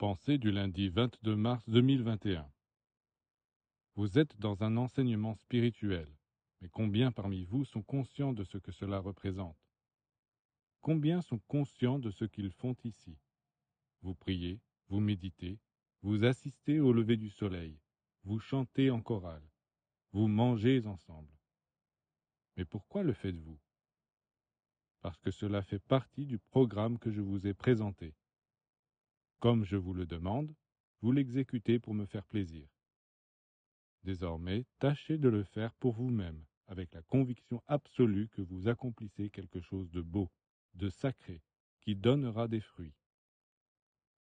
Pensée du lundi 22 mars 2021 Vous êtes dans un enseignement spirituel, mais combien parmi vous sont conscients de ce que cela représente? Combien sont conscients de ce qu'ils font ici? Vous priez, vous méditez, vous assistez au lever du soleil, vous chantez en chorale, vous mangez ensemble. Mais pourquoi le faites-vous? Parce que cela fait partie du programme que je vous ai présenté. Comme je vous le demande, vous l'exécutez pour me faire plaisir. Désormais, tâchez de le faire pour vous-même, avec la conviction absolue que vous accomplissez quelque chose de beau, de sacré, qui donnera des fruits.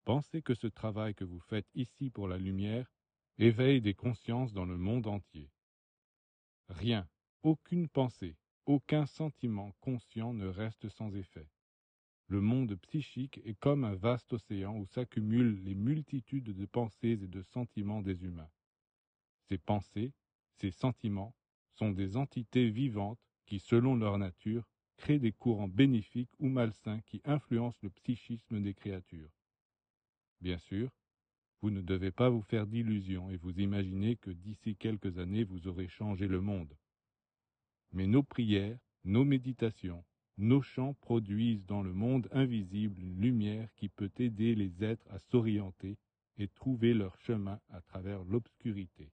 Pensez que ce travail que vous faites ici pour la lumière éveille des consciences dans le monde entier. Rien, aucune pensée, aucun sentiment conscient ne reste sans effet. Le monde psychique est comme un vaste océan où s'accumulent les multitudes de pensées et de sentiments des humains. Ces pensées, ces sentiments, sont des entités vivantes qui, selon leur nature, créent des courants bénéfiques ou malsains qui influencent le psychisme des créatures. Bien sûr, vous ne devez pas vous faire d'illusions et vous imaginer que d'ici quelques années vous aurez changé le monde. Mais nos prières, nos méditations, nos chants produisent dans le monde invisible une lumière qui peut aider les êtres à s'orienter et trouver leur chemin à travers l'obscurité.